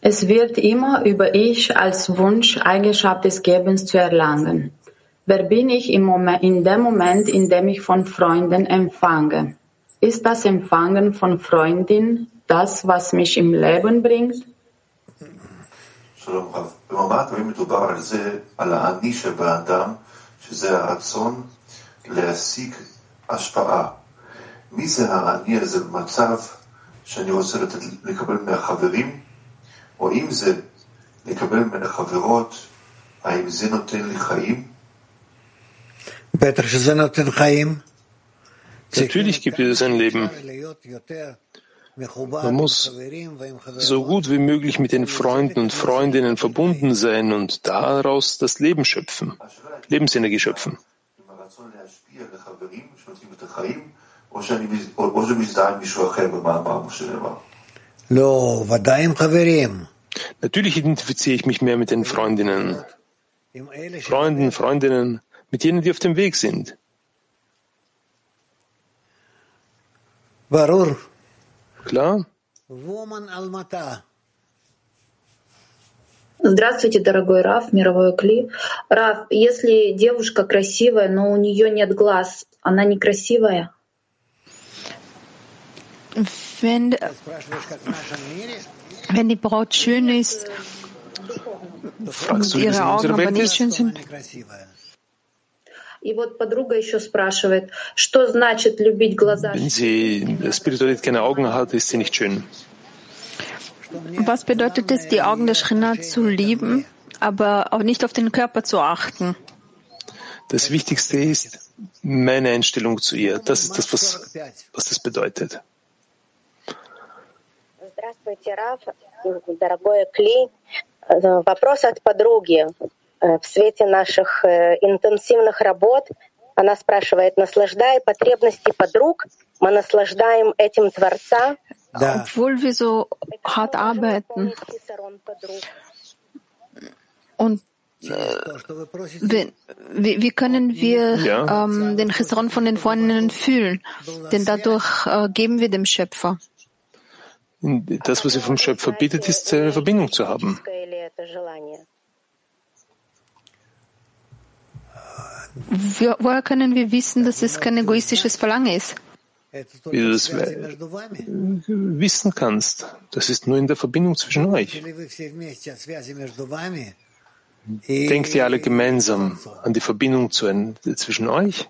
Es wird immer über Ich als Wunsch, Eigenschaft des Gebens zu erlangen. Wer bin ich im Moment, in dem Moment, in dem ich von Freunden empfange? Ist das Empfangen von Freundin das, was mich im Leben bringt? שלום רב. במבט תמיד מדובר על זה, על האני שבאדם, שזה הרצון להשיג השפעה. מי זה האני הזה במצב שאני רוצה לתת, לקבל מהחברים, או אם זה לקבל מן החברות, האם זה נותן לי חיים? בטח שזה נותן חיים. Natürlich gibt es ein Leben. Man muss so gut wie möglich mit den Freunden und Freundinnen verbunden sein und daraus das Leben schöpfen, Lebensenergie schöpfen. Natürlich identifiziere ich mich mehr mit den Freundinnen, Freunden, Freundinnen, mit jenen, die auf dem Weg sind. Klar? Здравствуйте, дорогой Раф, мировой Кли. Раф, если девушка красивая, но у нее нет глаз, она некрасивая? Wenn, wenn die Braut schön ist und ihre Augen aber nicht schön sind, Wenn sie spirituell keine Augen hat, ist sie nicht schön. Was bedeutet es, die Augen der Shrina zu lieben, aber auch nicht auf den Körper zu achten? Das Wichtigste ist meine Einstellung zu ihr. Das ist das, was, was das bedeutet. Здравствуйте, Раф, дорогой Кли. Вопрос от подруги. В свете наших интенсивных работ она спрашивает, наслаждая потребности подруг, мы наслаждаем этим Творца? Obwohl wir so hart arbeiten und wie, wie können wir Ja. ähm, den Chesron von den Freundinnen fühlen? Denn dadurch äh, geben wir dem Schöpfer. Das, was ihr vom Schöpfer bittet, ist eine Verbindung zu haben. Woher können wir wissen, dass es kein egoistisches Verlangen ist? Wie du das wissen kannst, das ist nur in der Verbindung zwischen euch. Denkt ihr alle gemeinsam an die Verbindung zwischen euch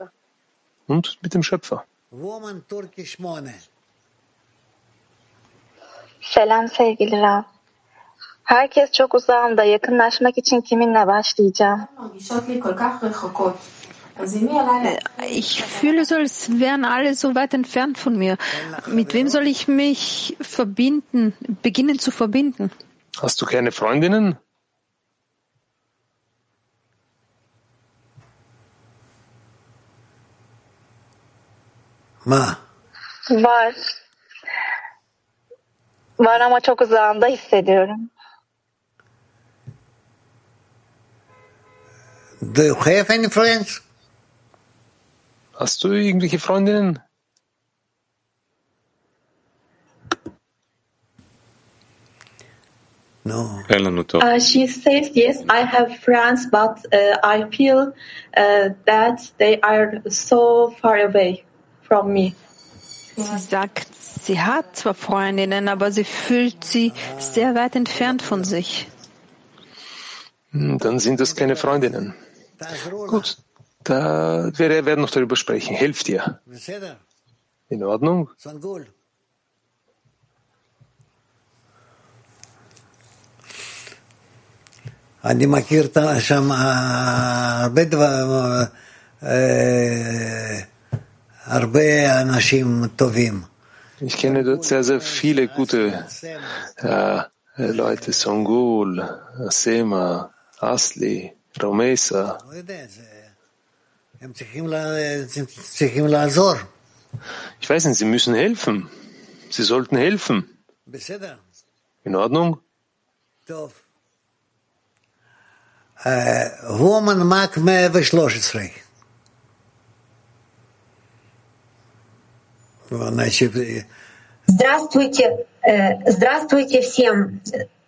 und mit dem Schöpfer. Selam sevgili Rav. Herkes çok uzağımda. Yakınlaşmak için kiminle başlayacağım? Ich fühle so, als wären alle so weit entfernt von mir. Mit wem soll ich mich verbinden, beginnen zu verbinden? Hast du keine Freundinnen? Ma. Var. Var ama çok uzağımda hissediyorum. Do you have any friends? Hast du irgendwelche Freundinnen? No. Uh, she says, yes, I have friends, but uh, I feel uh, that they are so far away from me. Sie sagt, sie hat zwar Freundinnen, aber sie fühlt sie sehr weit entfernt von sich. Dann sind das keine Freundinnen. Gut, da wir werden noch darüber sprechen. Helft ihr. בסדר? In Ordnung? סנגול. אני מכיר את ה- שם אה, הרבה דברים, אה, הרבה אנשים טובים. Ich kenne dort sehr, sehr viele gute äh, Leute. Songul, Asema, Asli, Raumesa ich weiß nicht, Sie müssen helfen. Sie sollten helfen. In Ordnung? Woman Mark 113. Здравствуйте, э, здравствуйте всем,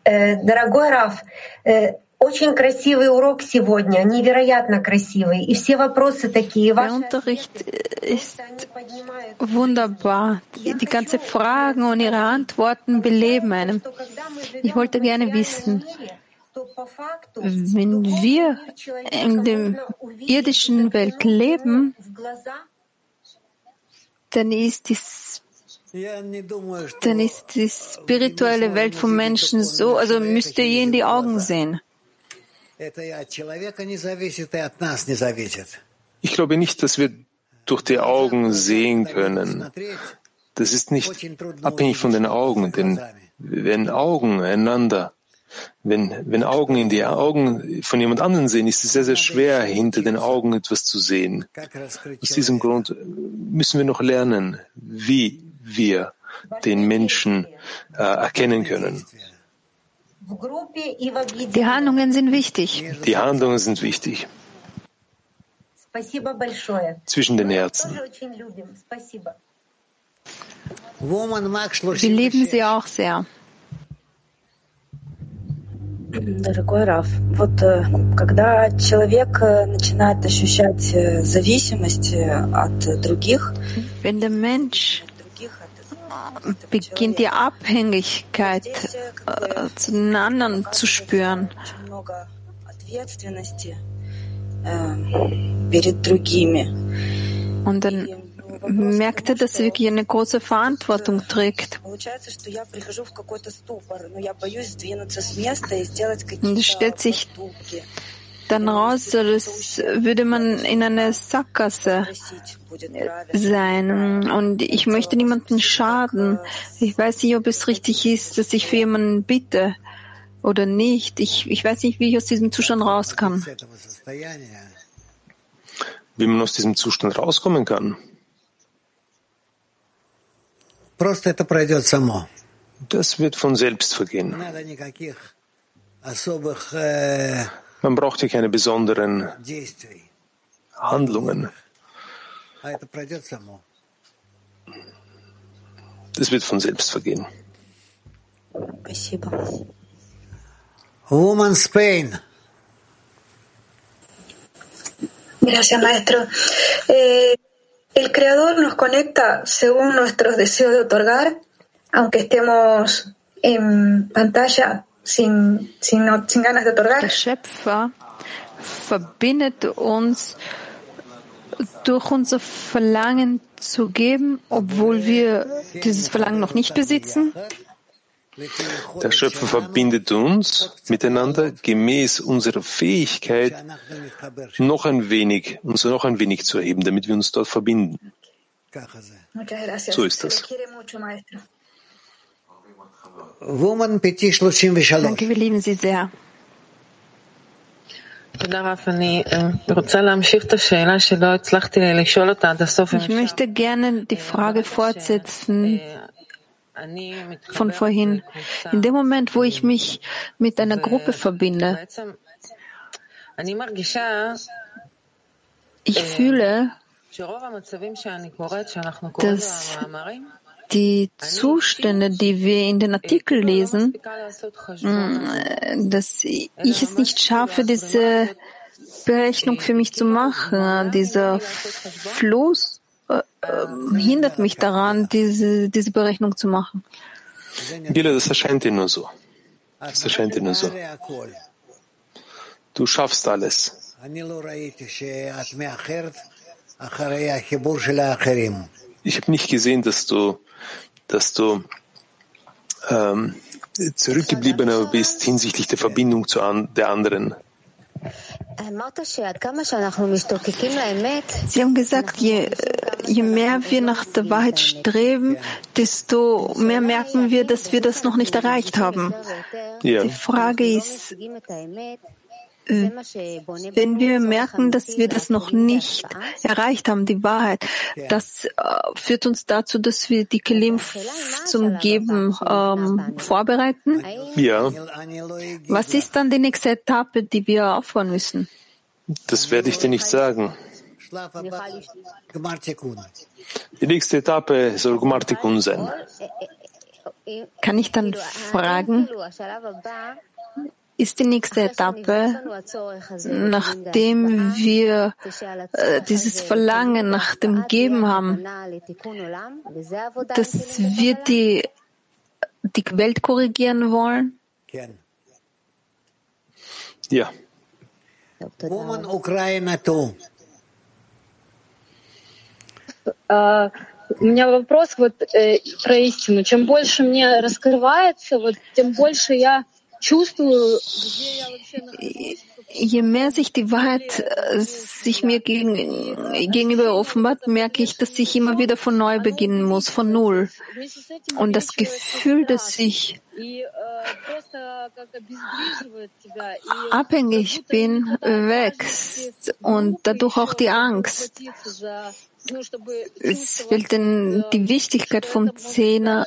э, дорогой Раф. Э, очень красивый урок сегодня, невероятно красивый. И все вопросы такие. Der Ваши Unterricht ist wunderbar. Die, die ganzen Fragen und ihre Antworten beleben einem. Ich wollte gerne wissen, wenn wir in der irdischen Welt leben, dann ist die, dann ist die spirituelle Welt vom Menschen so, also müsst ihr ihr in die Augen sehen. Ich glaube nicht, dass wir durch die Augen sehen können. Das ist nicht abhängig von den Augen, denn wenn Augen einander, wenn, wenn Augen in die Augen von jemand anderem sehen, ist es sehr, sehr schwer, hinter den Augen etwas zu sehen. Aus diesem Grund müssen wir noch lernen, wie wir den Menschen äh, erkennen können. Die Handlungen sind wichtig. Die Handlungen sind wichtig Спасибо большое. zwischen den Herzen. Тоже очень любим. Спасибо. Woman Mac Wir lieben sie auch sehr. Дорогой Раф, вот э, когда человек э, начинает ощущать э, зависимость э, от других, Wenn der Mensch beginnt die Abhängigkeit äh, zu den anderen zu spüren. Und dann merkte, dass sie wirklich eine große Verantwortung trägt. Und es stellt sich dann raus, das würde man in einer Sackgasse sein. Und ich möchte niemanden schaden. Ich weiß nicht, ob es richtig ist, dass ich für jemanden bitte oder nicht. Ich, ich weiß nicht, wie ich aus diesem Zustand raus kann. Wie man aus diesem Zustand rauskommen kann. Das wird von selbst vergehen. Man brauchte keine besonderen Handlungen. Das wird von selbst vergehen. Woman Spain. Gracias, maestro. Eh, el Creador nos conecta según nuestros deseos de otorgar, aunque estemos en pantalla sin, sin, sin ganas de otorgar. Der Schöpfer verbindet uns durch unser Verlangen zu geben, obwohl wir dieses Verlangen noch nicht besitzen. Der Schöpfer verbindet uns miteinander gemäß unserer Fähigkeit, noch ein wenig, uns noch ein wenig zu erheben, damit wir uns dort verbinden. So ist das. Danke, wir lieben Sie sehr. Ich möchte gerne die Frage fortsetzen von vorhin. In dem Moment, wo ich mich mit einer Gruppe verbinde, ich fühle, dass die Zustände, die wir in den Artikeln lesen, dass ich es nicht schaffe, diese Berechnung für mich zu machen. Dieser Fluss äh, hindert mich daran, diese, diese Berechnung zu machen. Gila, das erscheint dir nur so. Das erscheint dir nur so. Du schaffst alles. Ich habe nicht gesehen, dass du, dass du ähm, zurückgebliebener bist hinsichtlich der Verbindung zu an, der anderen. Sie haben gesagt, je, je mehr wir nach der Wahrheit streben, desto mehr merken wir, dass wir das noch nicht erreicht haben. Ja. Die Frage ist, wenn wir merken, dass wir das noch nicht erreicht haben, die Wahrheit, das äh, führt uns dazu, dass wir die Kelim zum Geben ähm, vorbereiten. Ja. Was ist dann die nächste Etappe, die wir aufhören müssen? Das werde ich dir nicht sagen. Die nächste Etappe soll Gmartikun sein. Kann ich dann fragen, ist die nächste Etappe, nachdem wir äh, dieses Verlangen nach dem Geben haben, dass wir die, die Welt korrigieren wollen? Ja. Woman Ukraine too. Uh, у меня вопрос вот э, про истину. Чем больше мне раскрывается, вот тем больше я чувствую, где я вообще нахожусь. Je mehr sich die Wahrheit äh, sich mir gegen, gegenüber offenbart, merke ich, dass ich immer wieder von neu beginnen muss, von Null. Und das Gefühl, dass ich abhängig bin, wächst und dadurch auch die Angst. Es fällt denn die Wichtigkeit vom Zehner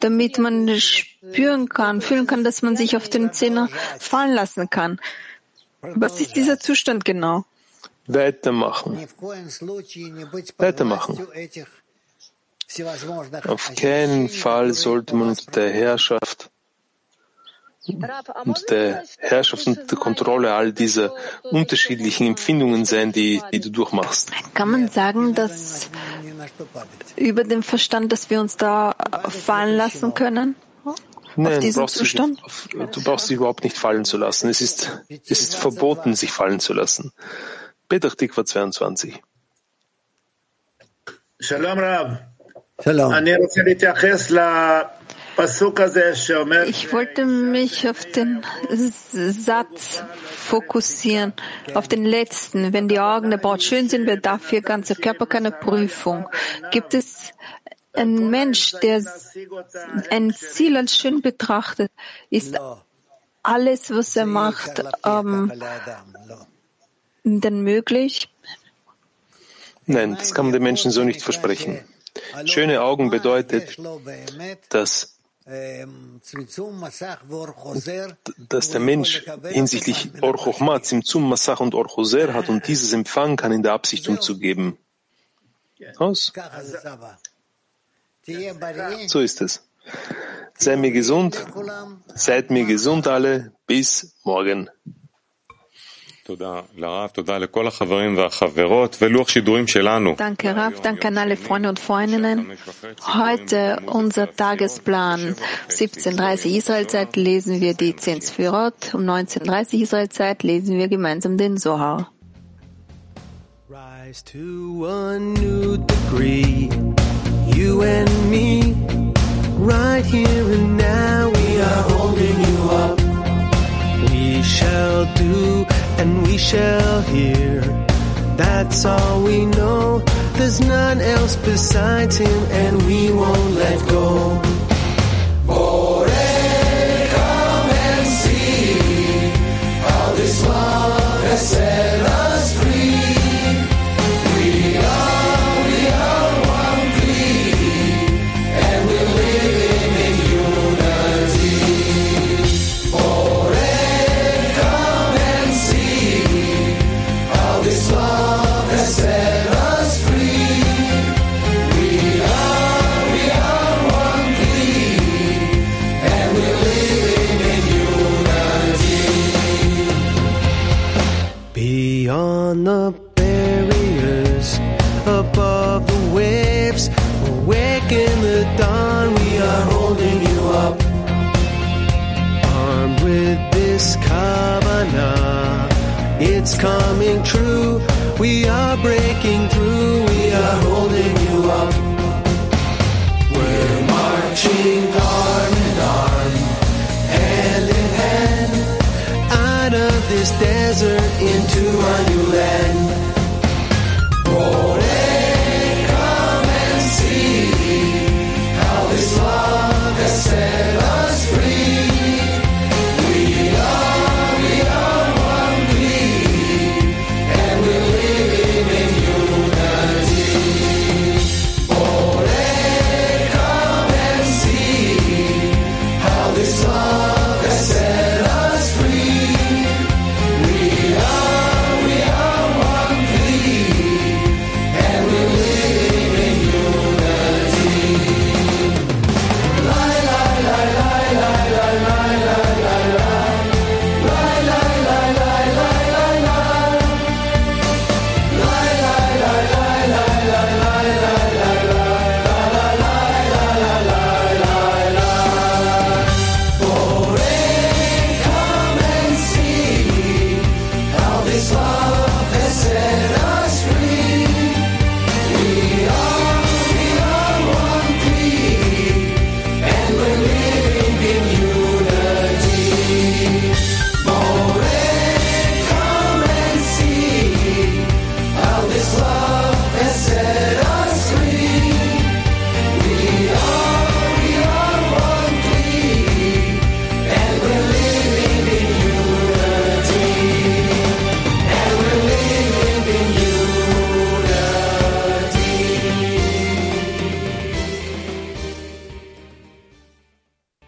damit man spüren kann, fühlen kann, dass man sich auf den Zehner fallen lassen kann. Was ist dieser Zustand genau? Weitermachen. Weitermachen. Auf keinen Fall sollte man unter der Herrschaft der Herrschaft und der Kontrolle all dieser unterschiedlichen Empfindungen sein, die, die du durchmachst. Kann man sagen, dass über den Verstand, dass wir uns da fallen lassen können? Nein, du brauchst, dich, du brauchst dich überhaupt nicht fallen zu lassen. Es ist, es ist verboten, sich fallen zu lassen. Petr Tikva 22. Shalom, Rab. Shalom. Ich wollte mich auf den Satz fokussieren, auf den letzten. Wenn die Augen der Braut schön sind, bedarf ihr ganzer Körper keine Prüfung. Gibt es einen Mensch, der ein Ziel als schön betrachtet, ist alles, was er macht, ähm, denn möglich? Nein, das kann man den Menschen so nicht versprechen. Schöne Augen bedeutet, dass dass der Mensch hinsichtlich Or Chochma, Zimtzum, Masach und Or Choser hat und dieses empfangen kann in der Absicht umzugeben. Aus? So ist es. Sei mir gesund, seid mir gesund alle, bis morgen. Danke, Rav. Danke an alle Freunde und Freundinnen. Heute unser Tagesplan. 17.30 Israelzeit lesen wir die zehn Sphirot. Um 19.30 Israelzeit lesen wir gemeinsam den Zohar. Rise to a new degree, you and me, right here and now we are holding you up. We shall do and we shall hear. That's all we know. There's none else besides him, and we won't let go. Bore, with this covenant, it's coming true. We are breaking through, we are holding you up. We're marching arm in arm, hand in hand, out of this desert into a new land.